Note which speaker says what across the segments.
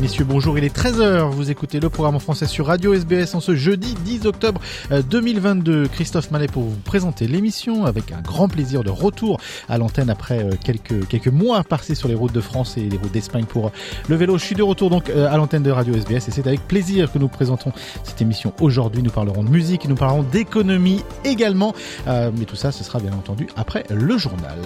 Speaker 1: messieurs, bonjour, il est 13h, vous écoutez le programme en français sur Radio SBS en ce jeudi 10 octobre euh, 2022. Christophe Mallet pour vous présenter l'émission avec un grand plaisir de retour à l'antenne après euh, quelques, quelques mois passés sur les routes de France et les routes d'Espagne pour euh, le vélo. Je suis de retour donc euh, à l'antenne de Radio SBS et c'est avec plaisir que nous présentons cette émission aujourd'hui. Nous parlerons de musique, nous parlerons d'économie également, Euh, mais tout ça ce sera bien entendu après le journal.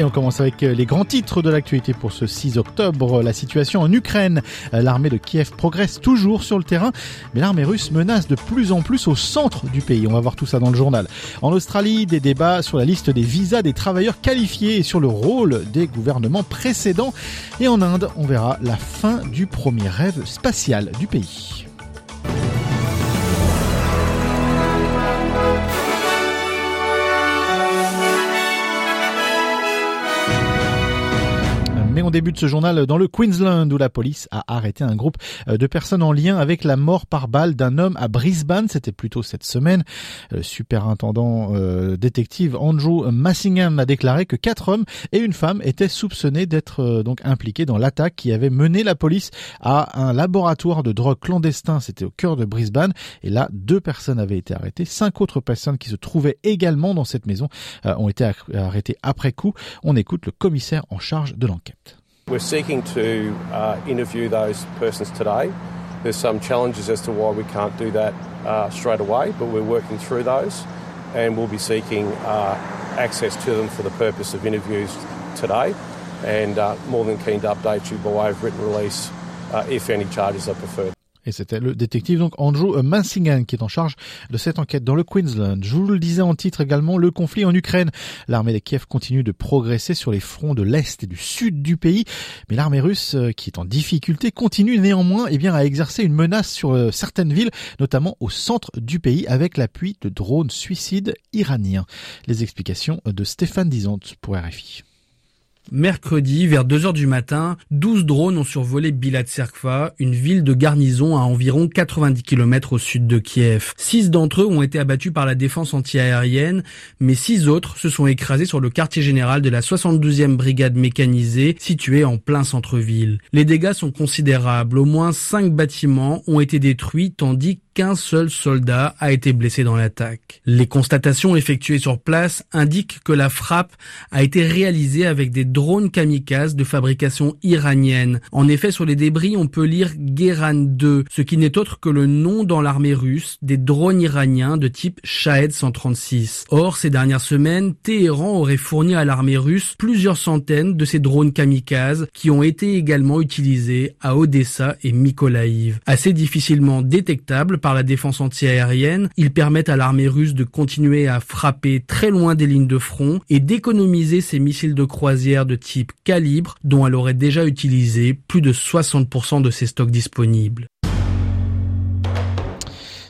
Speaker 1: Et on commence avec euh, les grands titres de l'actualité pour ce 6 octobre. La situation en Ukraine. Euh, L'armée de Kiev progresse toujours sur le terrain, mais l'armée russe menace de plus en plus au centre du pays. On va voir tout ça dans le journal. En Australie, des débats sur la liste des visas des travailleurs qualifiés et sur le rôle des gouvernements précédents. Et en Inde, on verra la fin du premier rêve spatial du pays. On débute ce journal dans le Queensland où la police a arrêté un groupe euh, de personnes en lien avec la mort par balle d'un homme à Brisbane. C'était plutôt cette semaine. Le superintendant euh, détective Andrew Massingham a déclaré que quatre hommes et une femme étaient soupçonnés d'être euh, donc impliqués dans l'attaque qui avait mené la police à un laboratoire de drogue clandestin. C'était au cœur de Brisbane. Et là, deux personnes avaient été arrêtées. Cinq autres personnes qui se trouvaient également dans cette maison euh, ont été arrêtées après coup. On écoute le commissaire en charge de l'enquête.
Speaker 2: We're seeking to uh, interview those persons today. There's some challenges as to why we can't do that uh, straight away, but we're working through those and we'll be seeking uh, access to them for the purpose of interviews today and uh, more than keen to update you by way of written release uh, if any charges are preferred.
Speaker 1: Et c'était le détective donc Andrew Massingham qui est en charge de cette enquête dans le Queensland. Je vous le disais en titre également, le conflit en Ukraine. L'armée de Kiev continue de progresser sur les fronts de l'Est et du Sud du pays, mais l'armée russe, euh, qui est en difficulté, continue néanmoins eh bien, à exercer une menace sur euh, certaines villes, notamment au centre du pays, avec l'appui de drones suicides iraniens. Les explications de Stéphane Dizante pour RFI.
Speaker 3: Mercredi, vers 2 heures du matin, 12 drones ont survolé Bilatserkva, une ville de garnison à environ 90 km au sud de Kiev. Six d'entre eux ont été abattus par la défense antiaérienne, mais six autres se sont écrasés sur le quartier général de la 72e brigade mécanisée, située en plein centre-ville. Les dégâts sont considérables. Au moins cinq bâtiments ont été détruits, tandis qu'un seul soldat a été blessé dans l'attaque. Les constatations effectuées sur place indiquent que la frappe a été réalisée avec des drones kamikazes de fabrication iranienne. En effet, sur les débris, on peut lire Geran 2, ce qui n'est autre que le nom dans l'armée russe des drones iraniens de type Shahed 136. Or, ces dernières semaines, Téhéran aurait fourni à l'armée russe plusieurs centaines de ces drones kamikazes qui ont été également utilisés à Odessa et Mykolaïv. Assez difficilement détectables par la défense antiaérienne, ils permettent à l'armée russe de continuer à frapper très loin des lignes de front et d'économiser ses missiles de croisière de type calibre dont elle aurait déjà utilisé plus de 60% de ses stocks disponibles.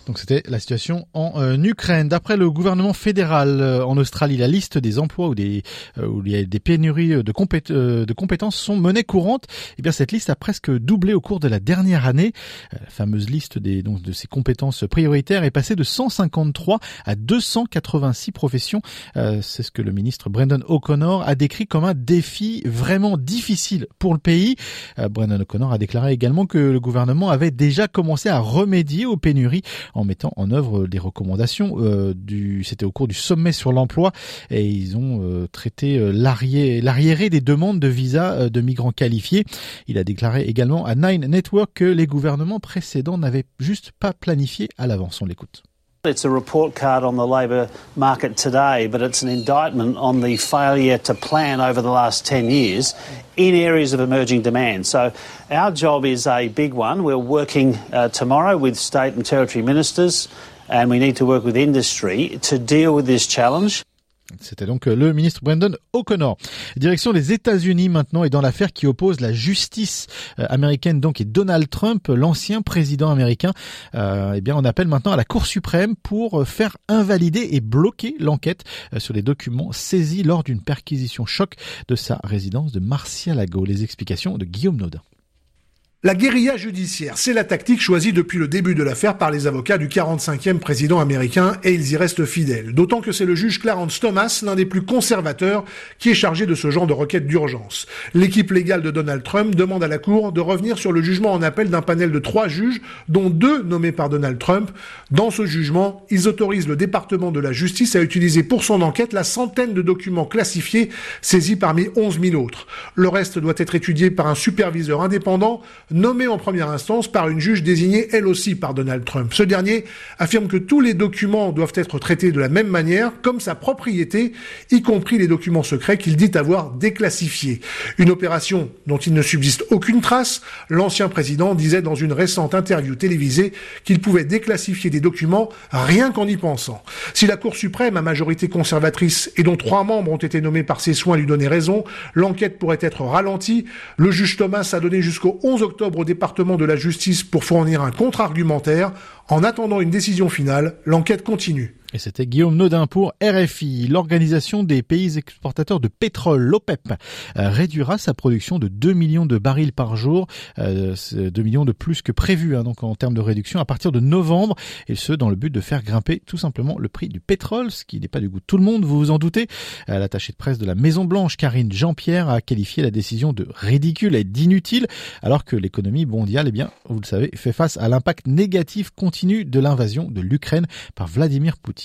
Speaker 1: Donc c'était la situation en euh, Ukraine. D'après le gouvernement fédéral euh, en Australie, la liste des emplois où, des, euh, où il y a des pénuries de, compét de compétences sont monnaie courante. Eh bien cette liste a presque doublé au cours de la dernière année. la fameuse liste des, donc, de ces compétences prioritaires est passée de 153 à 286 professions. C'est ce que le ministre Brendan O'Connor a décrit comme un défi vraiment difficile pour le pays. Brendan O'Connor a déclaré également que le gouvernement avait déjà commencé à remédier aux pénuries en mettant en œuvre des recommandations euh, du c'était au cours du sommet sur l'emploi et ils ont euh, traité euh, l'arriéré des demandes de visa de migrants qualifiés. Il a déclaré également à Nine Network que les gouvernements précédents n'avaient juste pas planifié à l'avance. On l'écoute.
Speaker 4: It's a report card on the labour market today, but it's an indictment on the failure to plan over the last 10 years in areas of emerging demand. So our job is a big one. We're working uh, tomorrow with state and territory ministers, and we need to work with industry to deal with this challenge.
Speaker 1: C'était donc euh, le ministre Brandon O'Connor. Direction les États-Unis maintenant et dans l'affaire qui oppose la justice euh, américaine donc et Donald Trump, l'ancien président américain. Euh, eh bien, on appelle maintenant à la Cour suprême pour faire invalider et bloquer l'enquête sur les documents saisis lors d'une perquisition choc de sa résidence de Marcia-Lago. Les explications de Guillaume Naudin.
Speaker 5: La guérilla judiciaire, c'est la tactique choisie depuis le début de l'affaire par les avocats du 45e président américain et ils y restent fidèles. D'autant que c'est le juge Clarence Thomas, l'un des plus conservateurs, qui est chargé de ce genre de requête d'urgence. L'équipe légale de Donald Trump demande à la Cour de revenir sur le jugement en appel d'un panel de trois juges, dont deux nommés par Donald Trump. Dans ce jugement, ils autorisent le département de la justice à utiliser pour son enquête la centaine de documents classifiés saisis parmi 11 000 autres. Le reste doit être étudié par un superviseur indépendant nommé en première instance par une juge désignée elle aussi par Donald Trump. Ce dernier affirme que tous les documents doivent être traités de la même manière, comme sa propriété, y compris les documents secrets qu'il dit avoir déclassifiés. Une opération dont il ne subsiste aucune trace. L'ancien président disait dans une récente interview télévisée qu'il pouvait déclassifier des documents rien qu'en y pensant. Si la Cour suprême à majorité conservatrice et dont trois membres ont été nommés par ses soins lui donnaient raison, l'enquête pourrait être ralentie. Le juge Thomas a donné jusqu'au 11 octobre octobre au département de la justice pour fournir un contre-argumentaire. En attendant une décision finale, l'enquête continue.
Speaker 1: Et c'était Guillaume Nodin pour RFI. L'organisation des pays exportateurs de pétrole, l'OPEP, euh, réduira sa production de 2 millions de barils par jour, euh, 2 millions de plus que prévu hein, donc en termes de réduction à partir de novembre, et ce dans le but de faire grimper tout simplement le prix du pétrole, ce qui n'est pas du goût de tout le monde, vous vous en doutez. Euh, l'attachée de presse de la Maison Blanche, Karine Jean-Pierre, a qualifié la décision de ridicule et d'inutile, alors que l'économie mondiale, eh bien, vous le savez, fait face à l'impact négatif continu de l'invasion de l'Ukraine par Vladimir Poutine.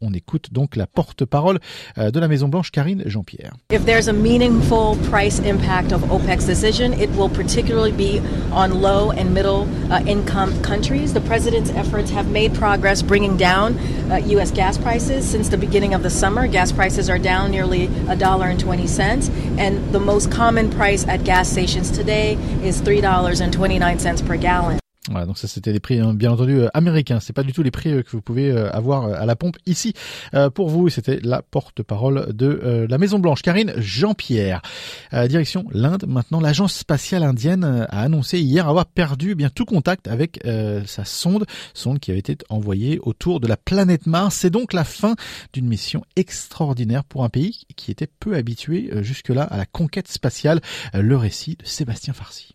Speaker 1: On écoute donc la porte-parole euh, de la Maison Blanche, Karine Jean-Pierre.
Speaker 6: If there's a meaningful price impact of OPEC's decision, it will particularly be on low and middle uh, income countries. The president's efforts have made progress bringing down uh, U.S. gas prices since the beginning of the summer. Gas prices are down nearly a dollar and twenty cents, and the most common price at gas stations today is three dollars and twenty nine cents per gallon.
Speaker 1: Voilà, donc ça c'était des prix hein, bien entendu euh, américains. C'est pas du tout les prix euh, que vous pouvez euh, avoir à la pompe ici pour vous. C'était la porte-parole de la Maison Blanche, Karine Jean-Pierre. direction l'Inde. Maintenant, l'agence spatiale indienne a annoncé hier avoir perdu eh bien tout contact avec sa sonde, sonde qui avait été envoyée autour de la planète Mars. C'est donc la fin d'une mission extraordinaire pour un pays qui était peu habitué jusque-là à la conquête spatiale. Le récit de Sébastien Farsi.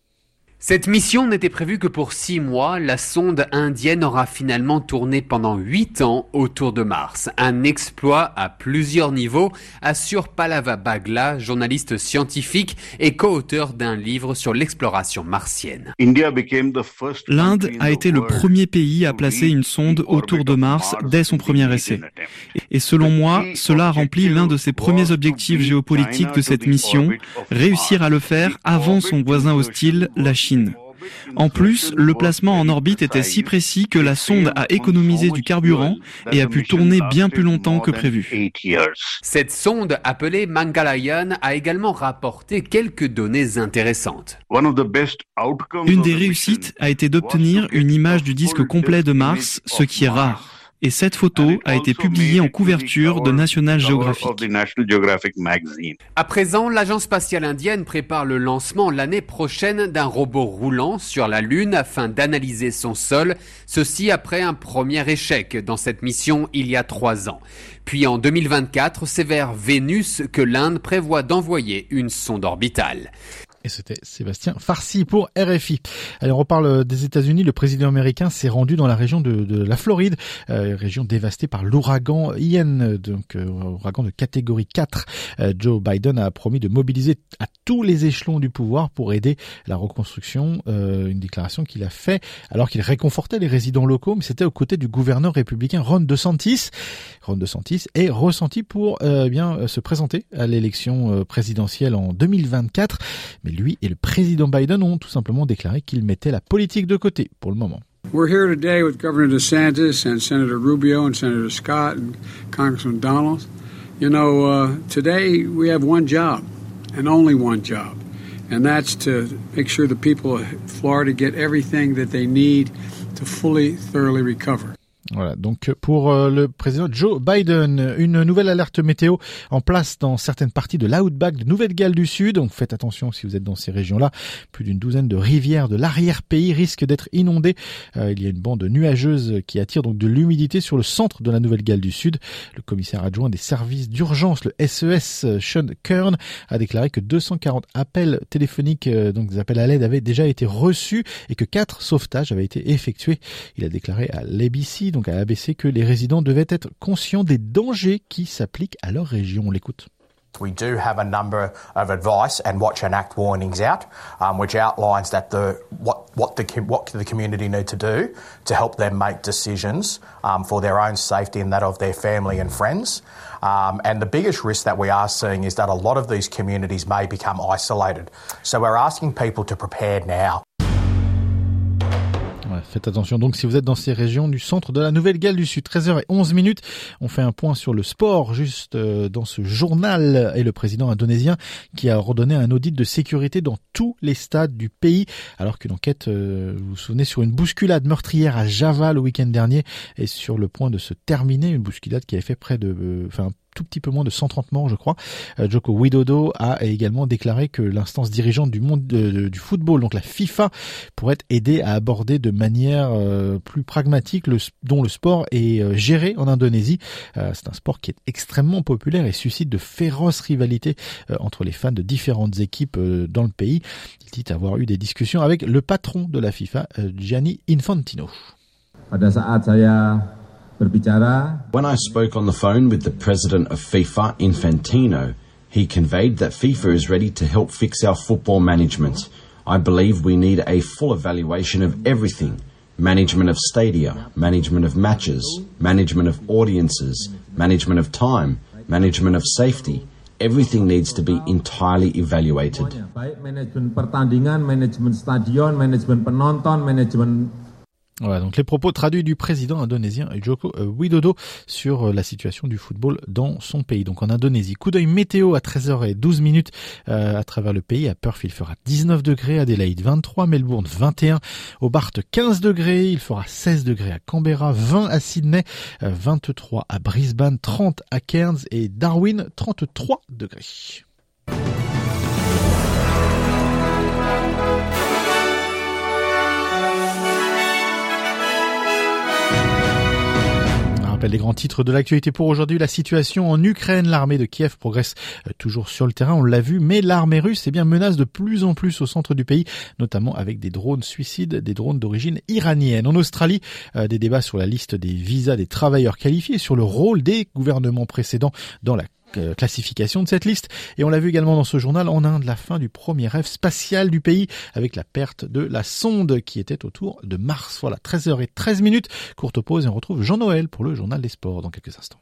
Speaker 7: Cette mission n'était prévue que pour six mois. La sonde indienne aura finalement tourné pendant huit ans autour de Mars. Un exploit à plusieurs niveaux, assure Palava Bagla, journaliste scientifique et co-auteur d'un livre sur l'exploration martienne.
Speaker 8: L'Inde a été le premier pays à placer une sonde autour de Mars dès son premier essai. Et selon moi, cela a rempli l'un de ses premiers objectifs géopolitiques de cette mission, réussir à le faire avant son voisin hostile, la Chine. En plus, le placement en orbite était si précis que la sonde a économisé du carburant et a pu tourner bien plus longtemps que prévu.
Speaker 7: Cette sonde appelée Mangalayan a également rapporté quelques données intéressantes.
Speaker 8: Une des réussites a été d'obtenir une image du disque complet de Mars, ce qui est rare et cette photo a été publiée en couverture de National Geographic.
Speaker 7: À présent, l'agence spatiale indienne prépare le lancement l'année prochaine d'un robot roulant sur la Lune afin d'analyser son sol, ceci après un premier échec dans cette mission il y a trois ans. Puis en 2024, c'est vers Vénus que l'Inde prévoit d'envoyer une sonde orbitale.
Speaker 1: Et c'était Sébastien Farsi pour RFI. Allez, on reparle des États-Unis. Le président américain s'est rendu dans la région de, la Floride, euh, région dévastée par l'ouragan Ian, donc euh, ouragan de catégorie 4. Euh, Joe Biden a promis de mobiliser à tous les échelons du pouvoir pour aider la reconstruction. une déclaration qu'il a fait alors qu'il réconfortait les résidents locaux, mais c'était aux côtés du gouverneur républicain Ron DeSantis. Ron DeSantis est ressenti pour bien se présenter à l'élection présidentielle en 2024, mais lui et le président Biden ont tout simplement déclaré qu'ils mettaient la politique de côté pour le moment.
Speaker 9: We're here today with Governor DeSantis and Senator Rubio and Senator Scott and Congressman Donald. You know, uh, today we have one job and only one job, and that's to make sure the people of Florida get everything that they need to fully, thoroughly recover.
Speaker 1: Voilà, donc pour euh, le président Joe Biden, une nouvelle alerte météo en place dans certaines parties de l'outback de Nouvelle-Galles du Sud. Donc faites attention si vous êtes dans ces régions-là. Plus d'une douzaine de rivières de l'arrière-pays risquent d'être inondées. Euh, il y a une bande nuageuse qui attire donc de l'humidité sur le centre de la Nouvelle-Galles du Sud. Le commissaire adjoint des services d'urgence, le SES, Sean Kern, a déclaré que 240 appels téléphoniques, euh, donc des appels à l'aide, avaient déjà été reçus et que quatre sauvetages avaient été effectués. Il a déclaré à l'ABC donc à ABC, que les résidents devaient être conscients des dangers qui s'appliquent à leur région. On l'écoute.
Speaker 10: We do have a number of advice and watch and act warnings out, um, which outlines that the what what the what the community need to do to help them make decisions um, for their own safety and that of their family and friends. Um, and the biggest risk that we are seeing is that a lot of these communities may become isolated. So we're asking people to prepare now.
Speaker 1: Faites attention donc si vous êtes dans ces régions du centre de la Nouvelle-Galles du Sud. 13h11 minutes. On fait un point sur le sport juste euh, dans ce journal et le président indonésien qui a redonné un audit de sécurité dans tous les stades du pays alors qu'une enquête, euh, vous vous souvenez, sur une bousculade meurtrière à Java le week-end dernier est sur le point de se terminer. Une bousculade qui avait fait près de, euh, enfin, tout petit peu moins de 130 morts, je crois. Euh, Joko Widodo a également déclaré que l'instance dirigeante du monde du football, donc la FIFA, pourrait aider à aborder de manière euh, plus pragmatique le, dont le sport est euh, géré en Indonésie. C'est un sport qui est extrêmement populaire et suscite de féroces rivalités entre les fans de différentes équipes dans le pays. Il dit avoir eu des discussions avec le patron de la FIFA, Gianni Infantino.
Speaker 11: When I spoke on the phone with the president of FIFA, Infantino, he conveyed that FIFA is ready to help fix our football management. I believe we need a full evaluation of everything management of stadia, management of matches, management of audiences, management of time, management of safety. Everything needs to be entirely evaluated.
Speaker 12: Baik Management pertandingan, management stadion, management penonton, management
Speaker 1: Voilà, donc les propos traduits du président indonésien Joko euh, Widodo sur euh, la situation du football dans son pays. Donc en Indonésie, coup d'œil météo à 13h12 minutes euh, à travers le pays. À Perth, il fera 19 degrés, Adelaide 23, Melbourne 21, Hobart 15 degrés, il fera 16 degrés à Canberra, 20 à Sydney, 23 à Brisbane, 30 à Cairns et Darwin 33 degrés. Les grands titres de l'actualité pour aujourd'hui. La situation en Ukraine, l'armée de Kiev progresse euh, toujours sur le terrain, on l'a vu, mais l'armée russe eh bien, menace de plus en plus au centre du pays, notamment avec des drones suicides, des drones d'origine iranienne. En Australie, euh, des débats sur la liste des visas des travailleurs qualifiés, sur le rôle des gouvernements précédents dans la classification de cette liste. Et on l'a vu également dans ce journal en Inde, la fin du premier rêve spatial du pays avec la perte de la sonde qui était autour de Mars. Voilà, 13h13 minutes. Courte pause et on retrouve Jean-Noël pour le journal des sports dans quelques instants.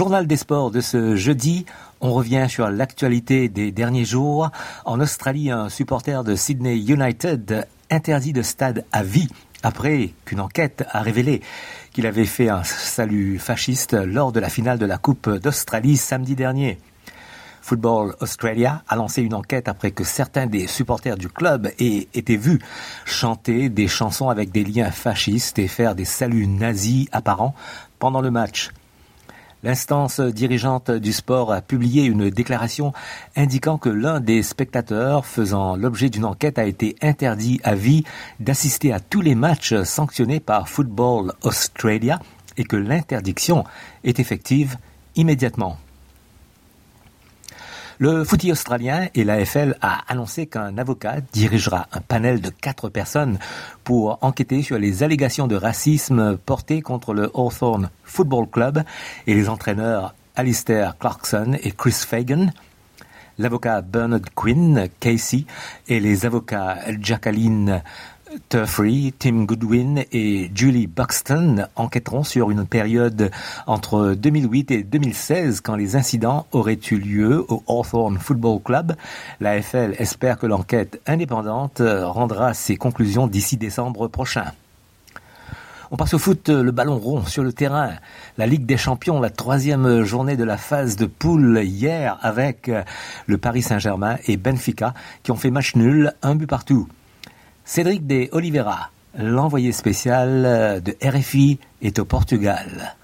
Speaker 13: Journal des sports de ce jeudi, on revient sur l'actualité des derniers jours. En Australie, un supporter de Sydney United interdit de stade à vie après qu'une enquête a révélé qu'il avait fait un salut fasciste lors de la finale de la Coupe d'Australie samedi dernier. Football Australia a lancé une enquête après que certains des supporters du club aient été vus chanter des chansons avec des liens fascistes et faire des saluts nazis apparents pendant le match. L'instance dirigeante du sport a publié une déclaration indiquant que l'un des spectateurs faisant l'objet d'une enquête a été interdit à vie d'assister à tous les matchs sanctionnés par Football Australia et que l'interdiction est effective immédiatement. Le footy australien et l'AFL a annoncé qu'un avocat dirigera un panel de quatre personnes pour enquêter sur les allégations de racisme portées contre le Hawthorne Football Club et les entraîneurs Alistair Clarkson et Chris Fagan, l'avocat Bernard Quinn, Casey, et les avocats Jacqueline Turfree, Tim Goodwin et Julie Buxton enquêteront sur une période entre 2008 et 2016 quand les incidents auraient eu lieu au Hawthorne Football Club. La FL espère que l'enquête indépendante rendra ses conclusions d'ici décembre prochain. On passe au foot, le ballon rond sur le terrain. La Ligue des Champions, la troisième journée de la phase de poule hier avec le Paris Saint-Germain et Benfica qui ont fait match nul, un but partout. Cédric de Oliveira, l'envoyé spécial de RFI, est au Portugal.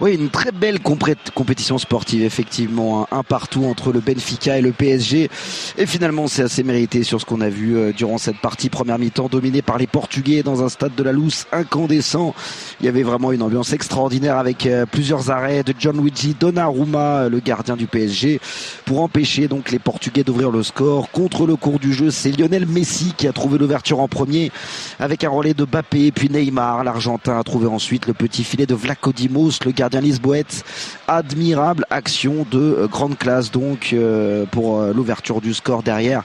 Speaker 14: Oui, une très belle compétition sportive, effectivement. Un, partout entre le Benfica et le PSG. Et finalement, c'est assez mérité sur ce qu'on a vu euh, durant cette partie. Première mi-temps dominée par les Portugais dans un stade de la Lousse incandescent. Il y avait vraiment une ambiance extraordinaire avec euh, plusieurs arrêts de John Luigi Donnarumma, le gardien du PSG, pour empêcher donc les Portugais d'ouvrir le score. Contre le cours du jeu, c'est Lionel Messi qui a trouvé l'ouverture en premier avec un relais de Bappé, puis Neymar. L'Argentin a trouvé ensuite le petit filet de Vlacodimos, le gardien Lisboète. Admirable action de euh, grande classe donc euh, pour euh, l'ouverture du score derrière.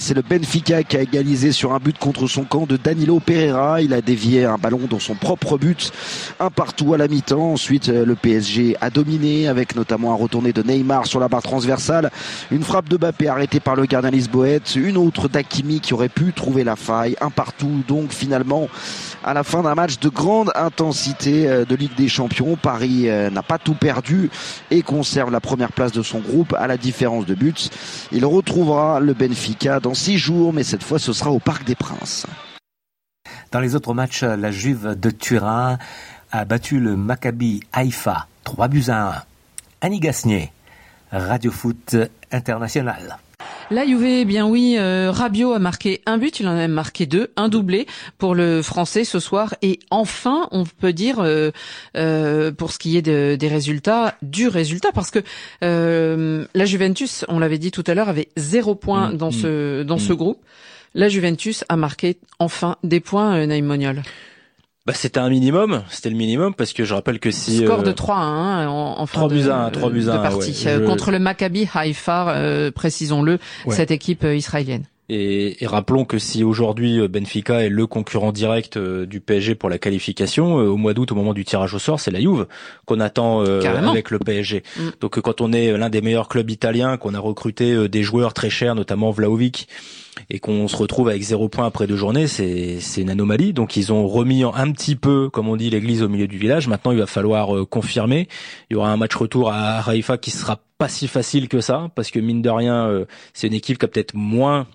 Speaker 14: C'est le Benfica qui a égalisé sur un but contre son camp de Danilo Pereira. Il a dévié un ballon dans son propre but. Un partout à la mi-temps. Ensuite, le PSG a dominé avec notamment un retourné de Neymar sur la barre transversale. Une frappe de Bappé arrêtée par le gardien Lisboète. Une autre d'Akimi qui aurait pu trouver la faille. Un partout donc finalement à la fin d'un match de grande intensité de Ligue des Champions. Paris n'a pas tout perdu et conserve la première place de son groupe à la différence de buts. Il retrouvera le Benfica six jours, mais cette fois ce sera au Parc des Princes.
Speaker 13: Dans les autres matchs, la Juve de Turin a battu le Maccabi Haïfa 3 buts à 1. Annie Gasnier, Radio Foot International.
Speaker 15: La Juve, eh bien oui, euh, Rabiot a marqué un but, il en a même marqué deux, un doublé pour le Français ce soir. Et enfin, on peut dire, euh, euh, pour ce qui est des résultats, du résultat, parce que la Juventus, on l'avait dit tout à l'heure, avait zéro point mmh, dans ce mmh, dans ce mmh. groupe. La Juventus a marqué enfin des points, Naïm Moniol.
Speaker 16: Bah, c'était un minimum, c'était le minimum parce que je rappelle que si
Speaker 15: score de 3 1 en, en fin 3
Speaker 16: buts de, 1, 3 buts 1,
Speaker 15: partie. Euh, contre le Maccabi Haïfa euh, précisons-le, cette équipe euh, israélienne.
Speaker 16: Et, et, rappelons que si aujourd'hui Benfica est le concurrent direct du PSG pour la qualification, au mois d'août, au moment du tirage au sort, c'est la Juve qu'on attend avec le PSG. Mm. Donc quand on est l'un des meilleurs clubs italiens, qu'on a recruté des joueurs très chers, notamment Vlaovic, et qu'on se retrouve avec zéro point après deux journées, c'est c'est une anomalie. Donc ils ont remis un petit peu, comme on dit, l'église au milieu du village. Maintenant, il va falloir euh, confirmer. Il y aura un match retour à Haïfa qui sera pas si facile que ça, parce que mine de rien, euh, c'est une équipe qui a peut-être moins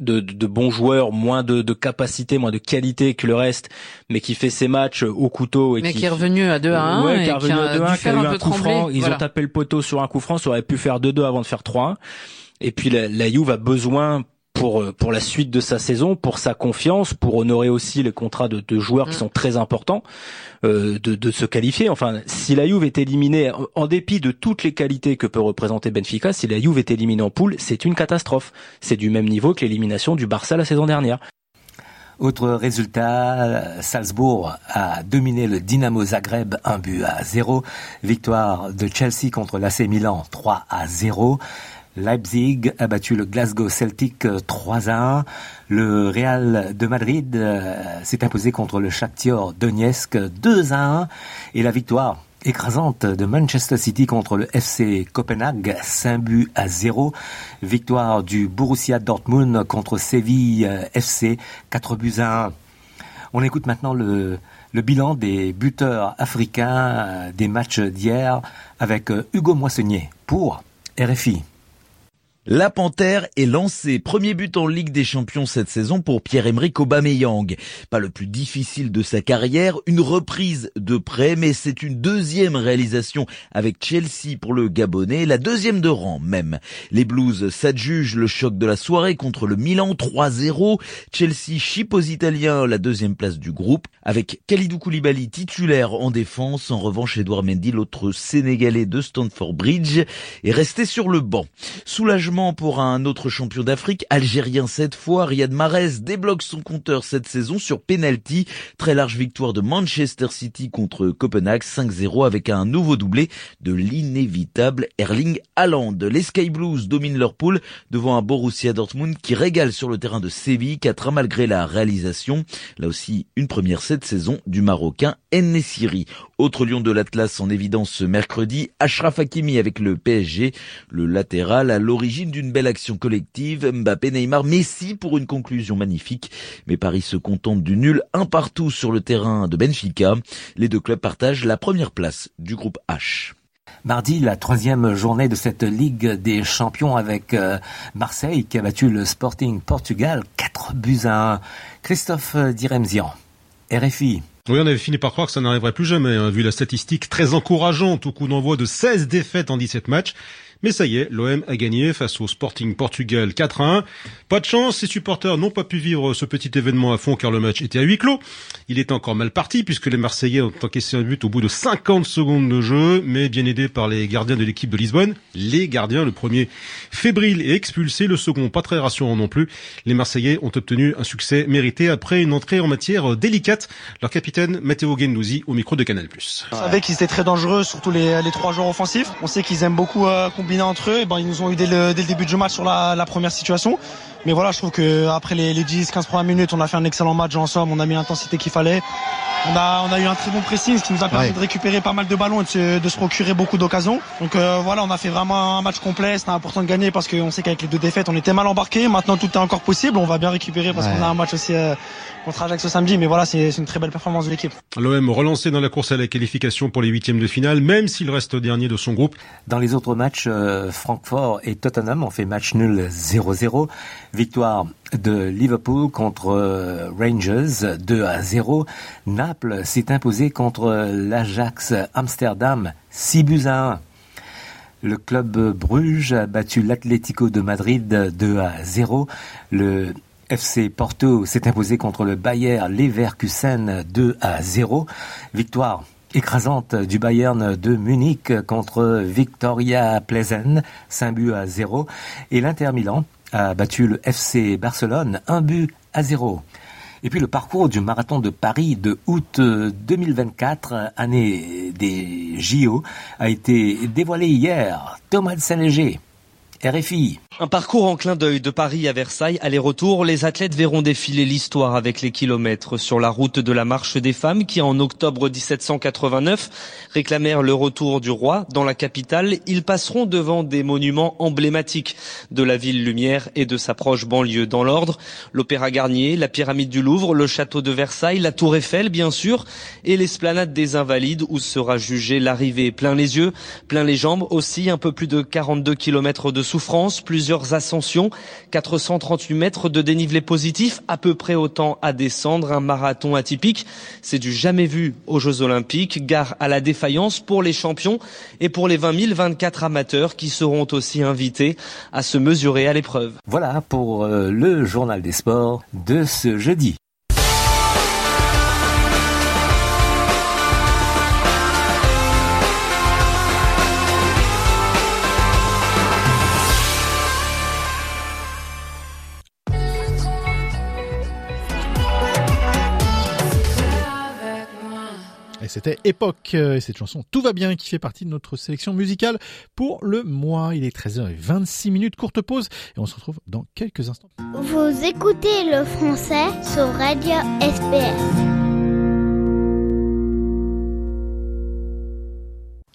Speaker 16: de, de, bons joueurs, moins de, de capacité, moins de qualité que le reste, mais qui fait ses matchs au couteau.
Speaker 15: Et mais qui, est revenu à 2 à 1.
Speaker 16: Ouais, qui est revenu à 2 à 1, qui a eu un, coup franc. Ils ont tapé le poteau sur un coup franc, ça aurait pu faire 2-2 avant de faire 3-1. Et puis la, la Juve a besoin pour euh, pour la suite de sa saison, pour sa confiance, pour honorer aussi les contrats de, de joueurs qui mm. sont très importants, euh, de, de se qualifier. Enfin, si la Juve est éliminée, en, dépit de toutes les qualités que peut représenter Benfica, si la Juve est éliminée en poule, c'est une catastrophe. C'est du même niveau que l'élimination du Barça la saison dernière.
Speaker 13: Autre résultat, Salzbourg a dominé le Dynamo Zagreb un but à 0. Victoire de Chelsea contre l'AC Milan 3 à 0. Leipzig a battu le Glasgow Celtic 3 euh, à 1. Le Real de Madrid euh, s'est imposé contre le Shakhtar Donetsk 2 à 1. Et la victoire écrasante de Manchester City contre le FC Copenhague, 5 buts à 0. Victoire du Borussia Dortmund contre Séville euh, FC, 4 buts à 1. On écoute maintenant le, le bilan des buteurs africains des matchs d'hier avec Hugo Moissonnier pour RFI.
Speaker 17: La Panthère est lancée. Premier but en Ligue des Champions cette saison pour Pierre-Emerick Aubameyang. Pas le plus difficile de sa carrière, une reprise de près, mais c'est une deuxième réalisation avec Chelsea pour le Gabonais, la deuxième de rang même. Les Blues s'adjugent le choc de la soirée contre le Milan 3-0. Chelsea chip aux Italiens la deuxième place du groupe avec Khalidou Koulibaly titulaire en défense. En revanche, Edouard Mendy, l'autre Sénégalais de Stamford Bridge, est resté sur le banc. Soulagement pour un autre champion d'Afrique, algérien cette fois, Riyad Mahrez débloque son compteur cette saison sur penalty. Très large victoire de Manchester City contre Copenhague 5-0 avec un nouveau doublé de l'inévitable Erling Haaland. Les Sky Blues dominent leur poule devant un Borussia Dortmund qui régale sur le terrain de Séville 4 malgré la réalisation. Là aussi, une première cette saison du Marocain Ennessiri. Autre lion de l'Atlas en évidence ce mercredi, Ashraf Hakimi avec le PSG, le latéral à l'origine d'une belle action collective, Mbappé, Neymar, Messi pour une conclusion magnifique. Mais Paris se contente du nul un partout sur le terrain de Benfica. Les deux clubs partagent la première place du groupe H.
Speaker 13: Mardi, la troisième journée de cette Ligue des Champions avec euh, Marseille qui a battu le Sporting Portugal 4 buts à 1. Christophe Diremzian, RFI.
Speaker 18: Oui, on avait fini par croire que ça n'arriverait plus jamais, hein, vu la statistique très encourageante au coup d'envoi de 16 défaites en 17 matchs. Mais ça y est, l'OM a gagné face au Sporting Portugal 4 1. Pas de chance, ses supporters n'ont pas pu vivre ce petit événement à fond car le match était à huis clos. Il est encore mal parti puisque les Marseillais ont encaissé un but au bout de 50 secondes de jeu, mais bien aidés par les gardiens de l'équipe de Lisbonne. Les gardiens, le premier fébrile et expulsé, le second pas très rassurant non plus. Les Marseillais ont obtenu un succès mérité après une entrée en matière délicate. Leur capitaine Matteo Gendouzi au micro de Canal+.
Speaker 19: On savait qu'ils étaient très dangereux, surtout les, les trois joueurs offensifs. On sait qu'ils aiment beaucoup euh, entre eux. Ben, ils nous ont eu dès le, début du match sur la, première situation. Mais voilà, je trouve que après les, les 10-15 premières minutes, on a fait un excellent match en somme. On a mis l'intensité qu'il fallait. On a, on a eu un très bon pressing, ce qui nous a permis de récupérer pas mal de ballons et de se, de se procurer beaucoup d'occasions. Donc euh, voilà, on a fait vraiment un match complet. C'était important de gagner parce qu'on sait qu'avec les deux défaites, on était mal embarqué. Maintenant, tout est encore possible. On va bien récupérer parce qu'on a un match aussi euh, contre Ajax ce samedi. Mais voilà, c'est une très belle performance de l'équipe.
Speaker 18: L'OM relancé dans la course à la qualification pour les huitièmes de finale, même s'il reste dernier de son groupe.
Speaker 13: Dans les autres matchs, euh, Francfort et Tottenham ont fait match nul 0-0. Victoire de Liverpool contre euh, Rangers 2 à 0. Naples s'est imposé contre l'Ajax Amsterdam 6 buts à 1. Le club Bruges a battu l'Atlético de Madrid 2 à 0. Le FC Porto s'est imposé contre le Bayer Leverkusen 2 à 0. Victoire écrasante du Bayern de Munich contre Victoria Pleasant, 5 buts à 0. Et l'Inter Milan a battu le FC Barcelone, 1 but à 0. Et puis le parcours du marathon de Paris de août 2024, année des JO, a été dévoilé hier. Thomas de Saint-Léger.
Speaker 20: Un parcours en clin d'œil de Paris à Versailles, aller-retour, les athlètes verront défiler l'histoire avec les kilomètres sur la route de la marche des femmes qui en octobre 1789 réclamèrent le retour du roi dans la capitale. Ils passeront devant des monuments emblématiques de la ville lumière et de sa proche banlieue dans l'ordre. L'Opéra Garnier, la pyramide du Louvre, le château de Versailles, la tour Eiffel bien sûr et l'esplanade des Invalides où sera jugée l'arrivée plein les yeux, plein les jambes aussi, un peu plus de 42 kilomètres de souffrance, plusieurs ascensions, 438 mètres de dénivelé positif, à peu près autant à descendre, un marathon atypique. C'est du jamais vu aux Jeux Olympiques, gare à la défaillance pour les champions et pour les 20 024 amateurs qui seront aussi invités à se mesurer à l'épreuve.
Speaker 13: Voilà pour euh, le journal des sports de ce jeudi.
Speaker 1: C'était Époque euh, et cette chanson Tout va bien qui fait partie de notre sélection musicale pour le mois. Il est 13h26 minutes, courte pause et on se retrouve dans quelques instants.
Speaker 21: Vous écoutez le français sur Radio SPS.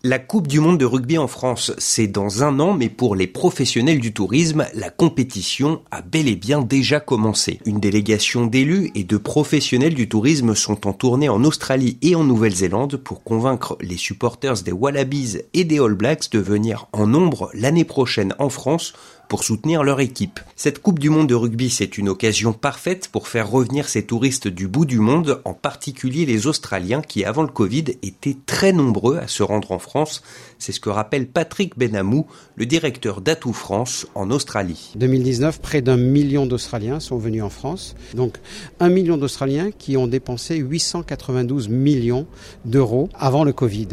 Speaker 22: La Coupe du Monde de rugby en France, c'est dans un an, mais pour les professionnels du tourisme, la compétition a bel et bien déjà commencé. Une délégation d'élus et de professionnels du tourisme sont en tournée en Australie et en Nouvelle-Zélande pour convaincre les supporters des Wallabies et des All Blacks de venir en nombre l'année prochaine en France pour soutenir leur équipe. Cette Coupe du Monde de rugby, c'est une occasion parfaite pour faire revenir ces touristes du bout du monde, en particulier les Australiens qui, avant le Covid, étaient très nombreux à se rendre en France. C'est ce que rappelle Patrick Benamou, le directeur d'Atout France en Australie.
Speaker 23: 2019, près d'un million d'Australiens sont venus en France. Donc, un million d'Australiens qui ont dépensé 892 millions d'euros avant le Covid.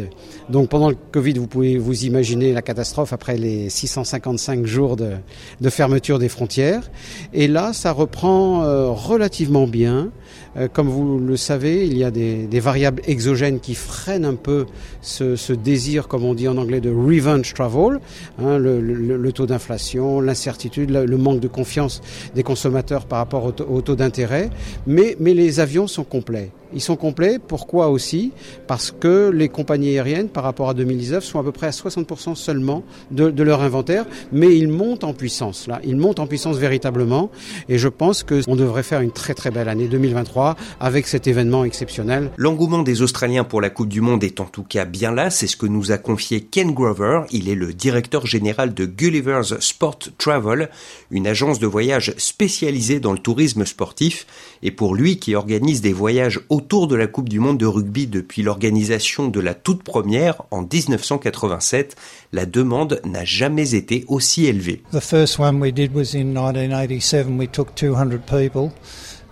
Speaker 23: Donc, pendant le Covid, vous pouvez vous imaginer la catastrophe après les 655 jours de, de fermeture des frontières. Et là, ça reprend euh, relativement bien. Euh, comme vous le savez, il y a des, des variables exogènes qui freinent un peu ce, ce, désir, comme on dit en anglais, de revenge travel, hein, le, le, le, taux d'inflation, l'incertitude, le, manque de confiance des consommateurs par rapport au, au taux d'intérêt. Mais, mais les avions sont complets. Ils sont complets. Pourquoi aussi? Parce que les compagnies aériennes, par rapport à 2019, sont à peu près à 60% seulement de, de, leur inventaire, mais ils montent en puissance. Là, ils montent en puissance véritablement. Et je pense qu'on devrait faire une très très belle année 2023 avec cet événement exceptionnel.
Speaker 22: L'engouement des Australiens pour la Coupe du Monde est en tout cas bien là. C'est ce que nous a confié Ken Grover. Il est le directeur général de Gulliver's Sport Travel, une agence de voyage spécialisée dans le tourisme sportif. Et pour lui qui organise des voyages autour de la Coupe du Monde de rugby depuis l'organisation de la toute première en 1987, la demande n'a jamais été aussi élevée.
Speaker 24: The first one we did was in 1987. We took 200 people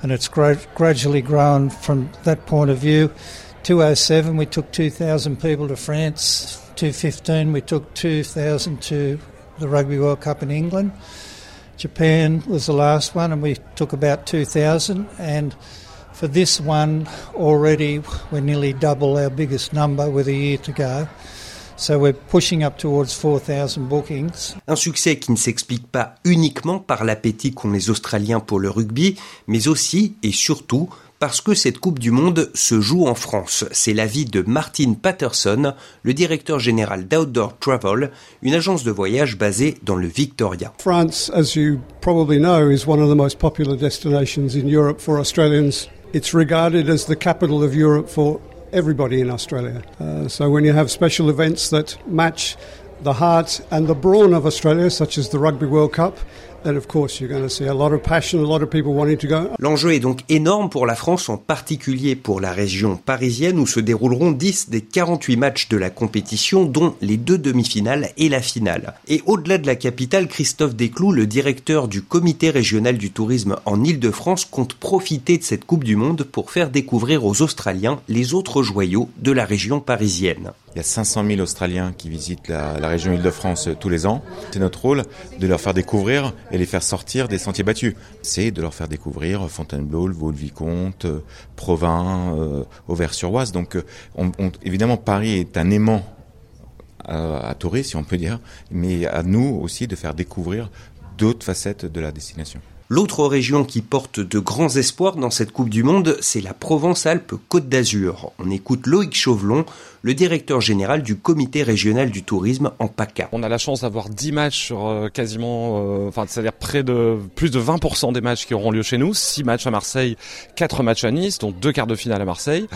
Speaker 24: and it's gra gradually grown from that point of view. 207 we took 2000 people to France. 215 we took 2000 to the Rugby World Cup in England. Japan was the last one and we took about 2000 and for this one already we're nearly double our biggest number with a year to go.
Speaker 22: Un succès qui ne s'explique pas uniquement par l'appétit qu'ont les Australiens pour le rugby, mais aussi et surtout parce que cette Coupe du Monde se joue en France. C'est l'avis de Martin Patterson, le directeur général d'Outdoor Travel, une agence de voyage basée dans le Victoria.
Speaker 25: France, as you probably know, is one of the most popular destinations in Europe for Australians. It's regarded as the capital of Europe for everybody in Australia. Uh, so when you have special events that match the heart and the brawn of Australia, such as the Rugby World Cup,
Speaker 22: L'enjeu est donc énorme pour la France, en particulier pour la région parisienne où se dérouleront 10 des 48 matchs de la compétition, dont les deux demi-finales et la finale. Et au-delà de la capitale, Christophe Desclous, le directeur du comité régional du tourisme en Ile-de-France, compte profiter de cette Coupe du Monde pour faire découvrir aux Australiens les autres joyaux de la région parisienne.
Speaker 26: Il y a 500 000 Australiens qui visitent la, la région Île-de-France tous les ans. C'est notre rôle de leur faire découvrir et les faire sortir des sentiers battus. C'est de leur faire découvrir Fontainebleau, le Vaux-le-Vicomte, Provins, euh, Auvers-sur-Oise. Donc, on, on, évidemment, Paris est un aimant à, à touristes, si on peut dire, mais à nous aussi de faire découvrir d'autres facettes de la destination.
Speaker 22: L'autre région qui porte de grands espoirs dans cette Coupe du Monde, c'est la Provence-Alpes-Côte d'Azur. On écoute Loïc Chauvelon, le directeur général du comité régional du tourisme en PACA.
Speaker 27: On a la chance d'avoir 10 matchs sur euh, quasiment, euh, enfin c'est-à-dire près de plus de 20% des matchs qui auront lieu chez nous, 6 matchs à Marseille, 4 matchs à Nice, donc deux quarts de finale à Marseille.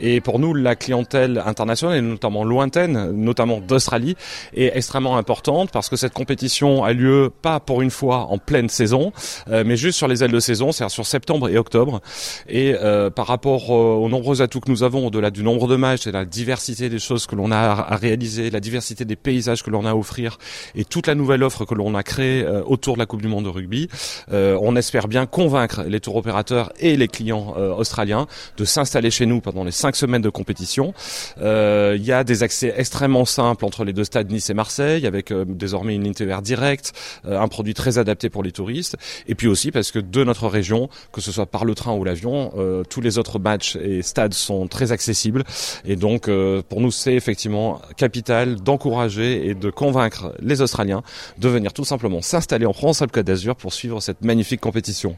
Speaker 27: Et pour nous, la clientèle internationale, et notamment lointaine, notamment d'Australie, est extrêmement importante parce que cette compétition a lieu pas pour une fois en pleine saison, euh, mais juste sur les ailes de saison, c'est-à-dire sur septembre et octobre. Et euh, par rapport aux nombreux atouts que nous avons, au-delà du nombre de matchs et de la diversité des choses que l'on a à réaliser, la diversité des paysages que l'on a à offrir et toute la nouvelle offre que l'on a créée euh, autour de la Coupe du Monde de rugby, euh, on espère bien convaincre les tours opérateurs et les clients euh, australiens de s'installer chez nous pendant les cinq semaines de compétition. Il y a des accès extrêmement simples entre les deux stades Nice et Marseille, avec désormais une ligne TER directe, un produit très adapté pour les touristes, et puis aussi parce que de notre région, que ce soit par le train ou l'avion, tous les autres matchs et stades sont très accessibles, et donc pour nous, c'est effectivement capital d'encourager et de convaincre les Australiens de venir tout simplement s'installer en France, Alpes Côte d'Azur, pour suivre cette magnifique compétition.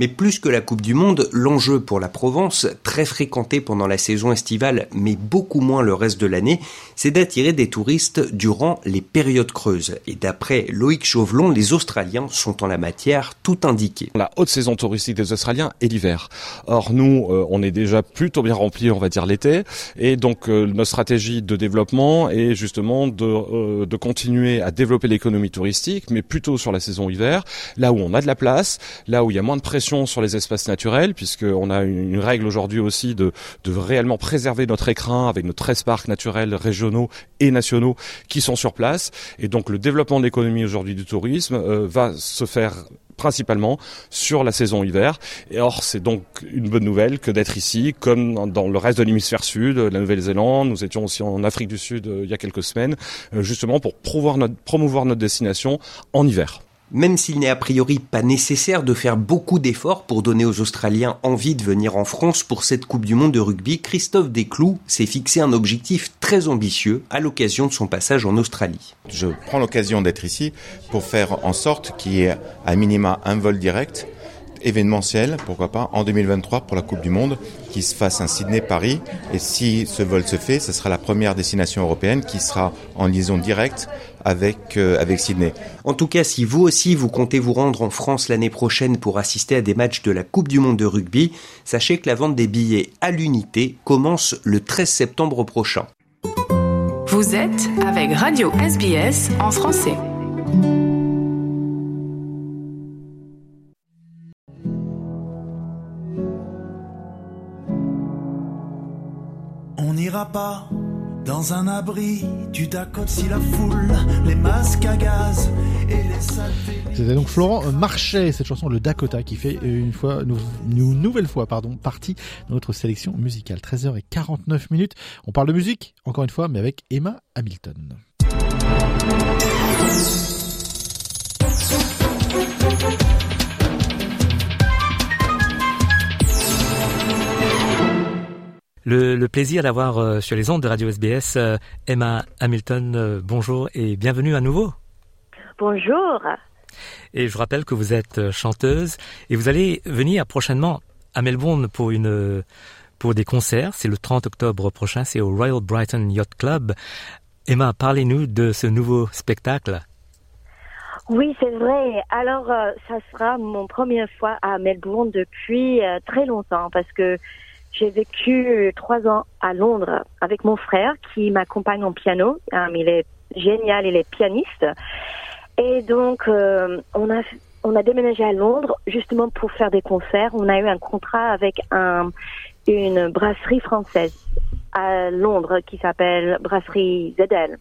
Speaker 22: Mais plus que la Coupe du Monde, l'enjeu pour la Provence, très fréquentée pendant la saison estivale, mais beaucoup moins le reste de l'année, c'est d'attirer des touristes durant les périodes creuses. Et d'après Loïc Chauvelon, les Australiens sont en la matière tout indiqués.
Speaker 27: La haute saison touristique des Australiens est l'hiver. Or, nous, euh, on est déjà plutôt bien rempli, on va dire l'été, et donc euh, notre stratégie de développement est justement de, euh, de continuer à développer l'économie touristique, mais plutôt sur la saison hiver, là où on a de la place, là où il y a moins de pression sur les espaces naturels, puisqu'on a une, règle aujourd'hui aussi de, de réellement préserver notre écrin avec nos 13 parcs naturels régionaux et nationaux qui sont sur place. Et donc le développement de l'économie aujourd'hui du tourisme euh, va se faire principalement sur la saison hiver. Et or, c'est donc une bonne nouvelle que d'être ici, comme dans le reste de l'hémisphère sud, la Nouvelle-Zélande. Nous étions aussi en Afrique du Sud euh, il y a quelques semaines, euh, justement pour promouvoir promouvoir notre destination en hiver.
Speaker 22: Même s'il n'est a priori pas nécessaire de faire beaucoup d'efforts pour donner aux Australiens envie de venir en France pour cette Coupe du Monde de rugby, Christophe Desclous s'est fixé un objectif très ambitieux à l'occasion de son passage en Australie.
Speaker 26: Je prends l'occasion d'être ici pour faire en sorte qu'il y ait à minima un vol direct événementiel, pourquoi pas, en 2023 pour la Coupe du Monde, qui se fasse un Sydney-Paris. Et si ce vol se fait, ce sera la première destination européenne qui sera en liaison directe avec, euh, avec Sydney.
Speaker 22: En tout cas, si vous aussi vous comptez vous rendre en France l'année prochaine pour assister à des matchs de la Coupe du Monde de rugby, sachez que la vente des billets à l'unité commence le 13 septembre prochain.
Speaker 28: Vous êtes avec Radio SBS en français.
Speaker 1: C'était donc Florent Marchais, cette chanson Le Dakota qui fait une fois, une nouvelle fois, pardon, partie de notre sélection musicale. 13h49 minutes. On parle de musique, encore une fois, mais avec Emma Hamilton.
Speaker 13: Le, plaisir d'avoir euh, sur les ondes de Radio SBS euh, Emma Hamilton. Euh, bonjour et bienvenue à nouveau.
Speaker 29: Bonjour.
Speaker 13: Et je rappelle que vous êtes chanteuse et vous allez venir prochainement à Melbourne pour une pour des concerts. C'est le 30 octobre prochain. C'est au Royal Brighton Yacht Club. Emma, parlez-nous de ce nouveau spectacle.
Speaker 29: Oui, c'est vrai. Alors, ça sera mon première fois à Melbourne depuis très longtemps parce que j'ai vécu trois ans à Londres avec mon frère qui m'accompagne en piano. Um, il est génial, il est pianiste. Et donc, euh, on a déménagé à Londres justement pour faire des concerts. On a eu un contrat avec un, une brasserie française à Londres qui s'appelle Brasserie ZL.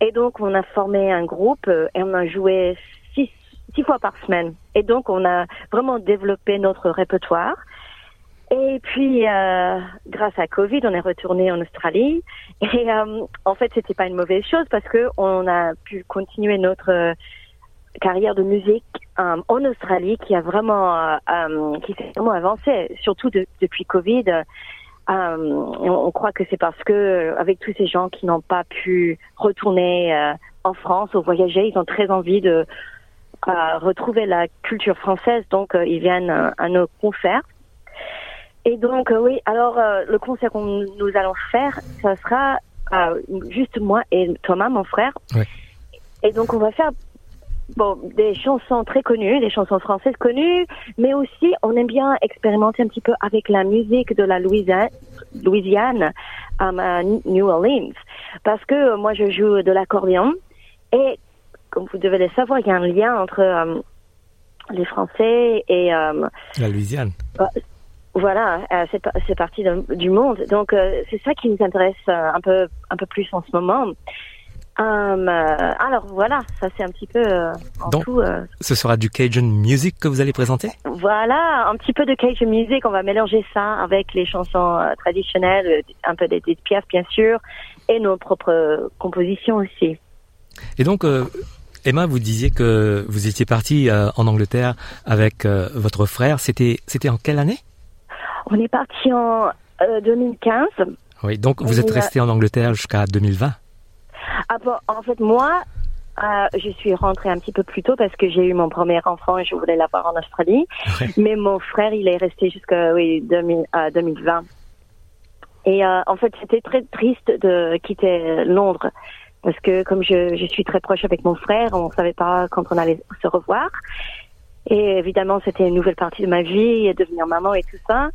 Speaker 29: Et donc, on a formé un groupe et on a joué six, six fois par semaine. Et donc, on a vraiment développé notre répertoire. Et puis, euh, grâce à Covid, on est retourné en Australie. Et euh, en fait, c'était pas une mauvaise chose parce que on a pu continuer notre euh, carrière de musique euh, en Australie, qui a vraiment, euh, qui s'est vraiment avancé, surtout depuis Covid. On, on, croit que c'est parce que avec tous ces gens qui n'ont pas pu retourner en France ou voyager, ils ont très envie de retrouver la culture française, donc ils viennent à nos concerts. Et donc, euh, oui, alors euh, le concert que nous allons faire, ça sera euh, juste moi et Thomas, mon frère. Et donc, on va faire bon, des chansons très connues, des chansons françaises connues, mais aussi on aime bien expérimenter un petit peu avec la musique de la Louisiane, Louisiane à New Orleans, parce que moi je joue de l'accordéon et comme vous devez le savoir, il y a un lien entre les Français et
Speaker 13: la Louisiane.
Speaker 29: Voilà, euh, c'est parti du monde. Donc euh, c'est ça qui nous intéresse euh, un peu un peu plus en ce moment. Hum, alors voilà, ça c'est un petit peu en
Speaker 13: Donc,
Speaker 29: tout.
Speaker 13: ce sera du Cajun music que vous allez présenter?
Speaker 29: Voilà, un petit peu de Cajun music. On va mélanger ça avec les chansons traditionnelles, un peu des pièces bien sûr, et nos propres compositions aussi.
Speaker 13: Et donc. Emma, vous disiez que vous étiez partie en Angleterre avec votre frère. C'était c'était en quelle année?
Speaker 29: On est parti en 2015. Euh,
Speaker 13: oui, donc vous êtes resté en Angleterre jusqu'à 2020
Speaker 29: ah En fait, moi, Euh, je suis rentrée un petit peu plus tôt parce que j'ai eu mon premier enfant et je voulais l'avoir en Australie. Mais mon frère, il est resté jusqu'à oui, 2000, 2020. Et euh, en fait, c'était très triste de quitter Londres parce que comme je, je suis très proche avec mon frère, on savait pas quand on allait se revoir. Et évidemment, c'était une nouvelle partie de ma vie, devenir maman et tout ça.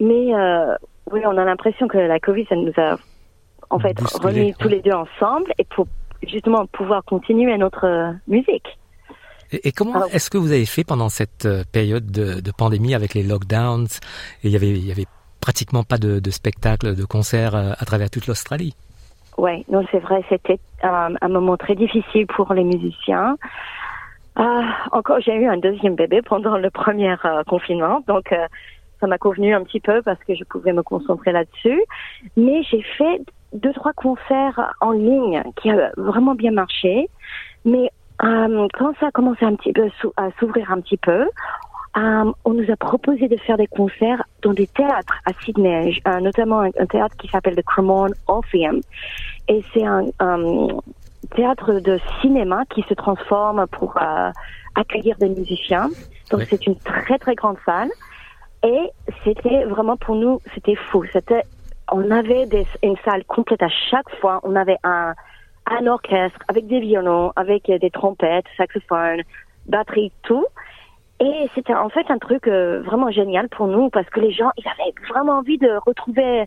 Speaker 29: Mais euh, oui, on a l'impression que la Covid, ça nous a en fait remis tous les deux ensemble et pour justement pouvoir continuer notre euh, musique.
Speaker 13: Et, comment est-ce que vous avez fait pendant cette euh, période de, de pandémie avec les lockdowns? Et il y avait, il y avait pratiquement pas de, de spectacles, de concerts euh, à travers toute l'Australie
Speaker 29: Oui, non, c'est vrai, c'était un, un, moment très difficile pour les musiciens. Euh, encore, j'ai eu un deuxième bébé pendant le premier confinement, donc ça m'a convenu un petit peu parce que je pouvais me concentrer là-dessus. Mais j'ai fait deux trois concerts en ligne qui a vraiment bien marché, mais euh, quand ça a commencé un petit peu à s'ouvrir un petit peu, euh, on nous a proposé de faire des concerts dans des théâtres à Sydney, euh, notamment un, théâtre qui s'appelle le Cremorne Orpheum, et c'est un, théâtre de cinéma qui se transforme pour accueillir des musiciens. Donc c'est une très très grande salle. Et c'était vraiment pour nous, c'était fou. C'était on avait des, une salle complète à chaque fois. On avait un, un orchestre avec des violons, avec des trompettes, saxophones, batterie, tout. Et c'était en fait un truc euh, vraiment génial pour nous parce que les gens, ils avaient vraiment envie de retrouver,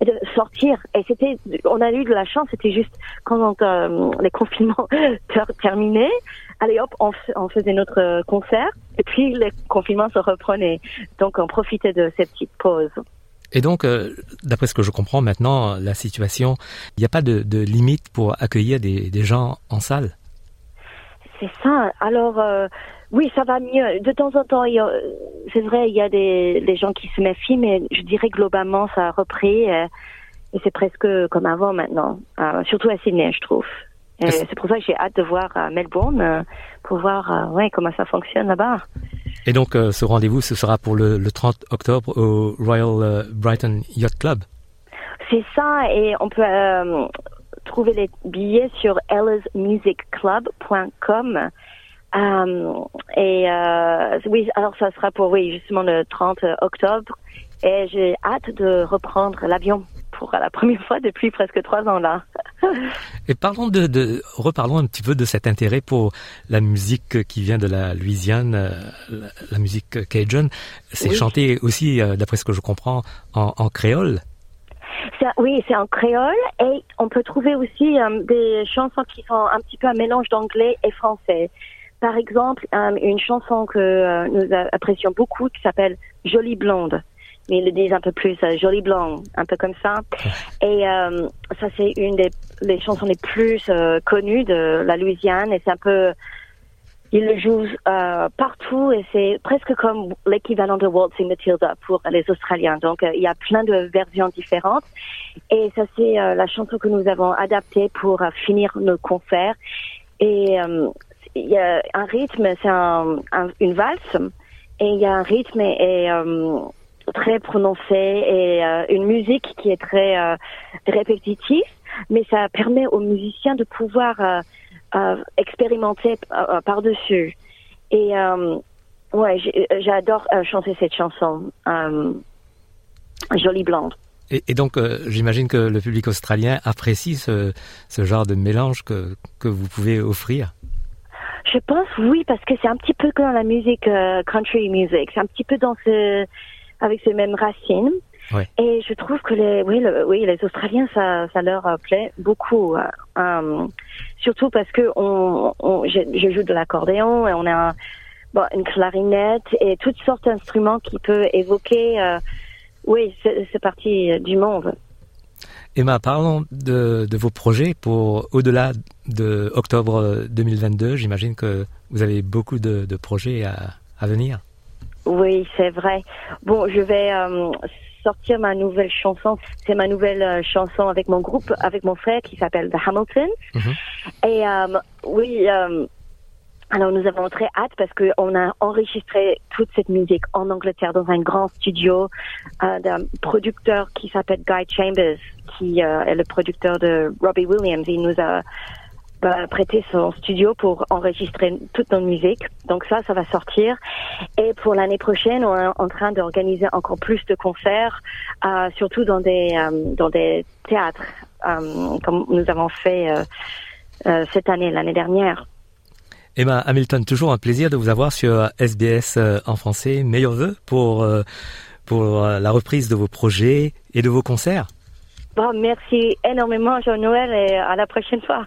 Speaker 29: de sortir. Et c'était, on a eu de la chance. C'était juste quand euh, les confinements terminaient, allez hop, on, on, faisait notre concert. Et puis les confinements se reprenaient. Donc on profitait de cette petite pause.
Speaker 13: Et donc, euh, d'après ce que je comprends maintenant, la situation, il n'y a pas de, de, limite pour accueillir des, des gens en salle?
Speaker 29: C'est ça. Alors, euh, oui, ça va mieux. De temps en temps, c'est vrai, il y a des, des, gens qui se méfient, mais je dirais globalement, ça a repris. Euh, et c'est presque comme avant maintenant. surtout à Sydney, je trouve. C'est pour ça que j'ai hâte de voir Melbourne pour voir ouais, comment ça fonctionne là-bas.
Speaker 13: Et donc, euh, ce rendez-vous, ce sera pour le, le 30 octobre au Royal euh, Brighton Yacht Club.
Speaker 29: C'est ça, et on peut euh, trouver les billets sur ellismusicclub.com. et oui, alors ça sera pour oui justement le 30 octobre, et j'ai hâte de reprendre l'avion pour la première fois depuis presque trois ans là.
Speaker 13: Et parlons de, de, reparlons un petit peu de cet intérêt pour la musique qui vient de la Louisiane, euh, la, musique cajun. C'est chanté aussi, euh, d'après ce que je comprends, en, en créole.
Speaker 29: Oui, c'est en créole et on peut trouver aussi euh, des chansons qui sont un petit peu un mélange d'anglais et français. Par exemple, une chanson que nous apprécions beaucoup qui s'appelle Jolie Blonde mais ils le disent un peu plus euh, joli blanc, un peu comme ça. Et euh, ça, c'est une des les chansons les plus euh, connues de la Louisiane et c'est un peu ils le jouent euh, partout et c'est presque comme l'équivalent de Waltzing Matilda pour les Australiens. Donc il y a plein de versions différentes et ça c'est la chanson que nous avons adaptée pour finir nos concerts. Et il y a un rythme, c'est un, une valse et il y a un rythme et, et très prononcé et euh, une musique qui est très euh, répétitive, mais ça permet aux musiciens de pouvoir euh, expérimenter par-dessus. Et ouais, j'adore chanter cette chanson, Jolie Blonde.
Speaker 13: Et, et donc, j'imagine que le public australien apprécie ce, ce genre de mélange que, que vous pouvez offrir.
Speaker 29: Je pense oui, parce que c'est un petit peu comme la musique country music. C'est un petit peu dans ce avec ces mêmes racines. Et je trouve que les, oui, oui, les Australiens, ça, ça leur plaît beaucoup. Euh, euh, surtout parce que on, on je, joue de l'accordéon et on a bon, une clarinette et toutes sortes d'instruments qui peuvent évoquer, euh, oui, cette partie du monde.
Speaker 13: Emma, parlons de, de vos projets pour au-delà de octobre 2022. J'imagine que vous avez beaucoup de, de projets à, à venir.
Speaker 29: Oui, c'est vrai. Bon, je vais euh, sortir ma nouvelle chanson. C'est ma nouvelle euh, chanson avec mon groupe, avec mon frère qui s'appelle The Hamilton. Mhm. Et euh, oui, alors nous avons très hâte parce qu'on a enregistré toute cette musique en Angleterre dans un grand studio d'un producteur qui s'appelle Guy Chambers, qui est le producteur de Robbie Williams. Il nous a prêté son studio pour enregistrer toute notre musique. Donc ça, ça va sortir. Et pour l'année prochaine, on est en train d'organiser encore plus de concerts, euh, surtout dans des euh, dans des théâtres, euh, comme nous avons fait cette année, l'année dernière.
Speaker 30: Emma Hamilton, toujours un plaisir de vous avoir sur SBS en français. Meilleurs vœux pour pour la reprise de vos projets et de vos concerts.
Speaker 29: Bon, merci énormément, Jean-Noël, et à la prochaine fois.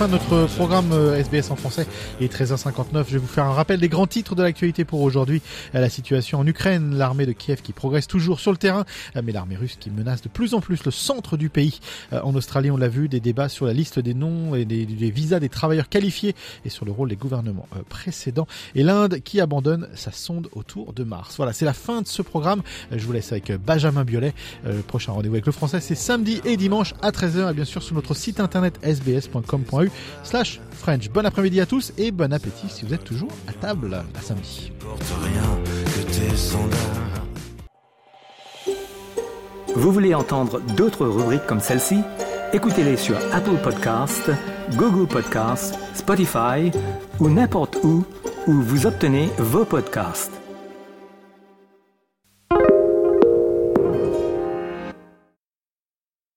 Speaker 1: Fin de notre programme SBS euh, en français. Est 13h59. Je vais vous faire un rappel des grands titres de l'actualité pour aujourd'hui. La situation en Ukraine, l'armée de Kiev qui progresse toujours sur le terrain, euh, mais l'armée russe qui menace de plus en plus le centre du pays. Euh, en Australie, on l'a vu, des débats sur la liste des noms et des, visas des travailleurs qualifiés et sur le rôle des gouvernements précédents. Et l'Inde qui abandonne sa sonde autour de Mars. Voilà, c'est la fin de ce programme. Je vous laisse avec Benjamin Biolay. Le prochain rendez-vous avec le français, c'est samedi et dimanche à 13h et bien sûr sur notre site internet sbs.com slash French. Bon après-midi à tous et bon appétit si vous êtes toujours à table à samedi.
Speaker 13: Vous voulez entendre d'autres rubriques comme celle-ci? Écoutez-les sur Apple Podcasts, Google Podcasts, Spotify ou n'importe où où vous obtenez vos podcasts.